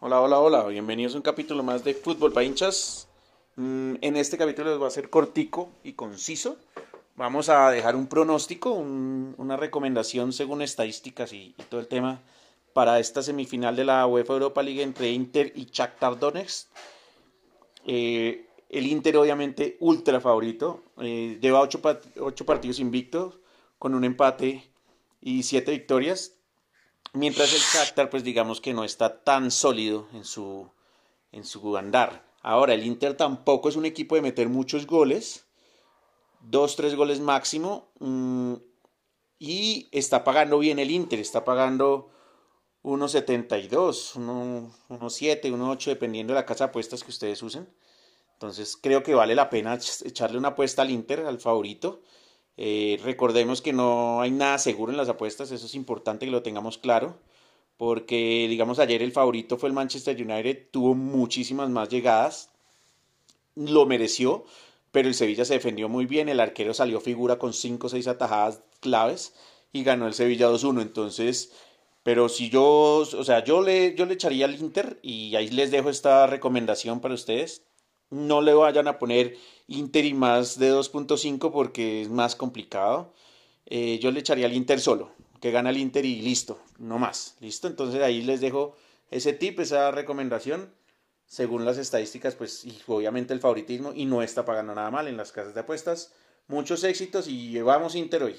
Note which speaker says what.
Speaker 1: Hola, hola, hola, bienvenidos a un capítulo más de Fútbol para hinchas. Mm, En este capítulo les va a ser cortico y conciso. Vamos a dejar un pronóstico, un- una recomendación según estadísticas y, todo el tema para esta semifinal de la UEFA Europa League entre Inter y Shakhtar Donetsk. Eh, el Inter obviamente ultra favorito, eh, lleva ocho, pa- ocho partidos invictos con un empate y siete victorias. Mientras el Shakhtar, pues digamos que no está tan sólido en su, en su andar. Ahora, el Inter tampoco es un equipo de meter muchos goles. Dos, tres goles máximo. mm, y está pagando bien el Inter. Está pagando 1.72, 1 1.7, 1.8, dependiendo de la casa de apuestas que ustedes usen. Entonces creo que vale la pena ech- echarle una apuesta al Inter, al favorito. Eh, recordemos que no hay nada seguro en las apuestas, eso es importante que lo tengamos claro, porque digamos ayer el favorito fue el Manchester United, tuvo muchísimas más llegadas, lo mereció, pero el Sevilla se defendió muy bien, el arquero salió figura con 5 o 6 atajadas claves y ganó el Sevilla 2-1, entonces, pero si yo, o sea, yo le, yo le echaría al Inter y ahí les dejo esta recomendación para ustedes. No le vayan a poner Inter y más de 2.5 porque es más complicado. Eh, yo le echaría al Inter solo, que gana el Inter y listo, no más. ¿Listo? Entonces ahí les dejo ese tip, esa recomendación, según las estadísticas, pues y obviamente el favoritismo y no está pagando nada mal en las casas de apuestas. Muchos éxitos y llevamos Inter hoy.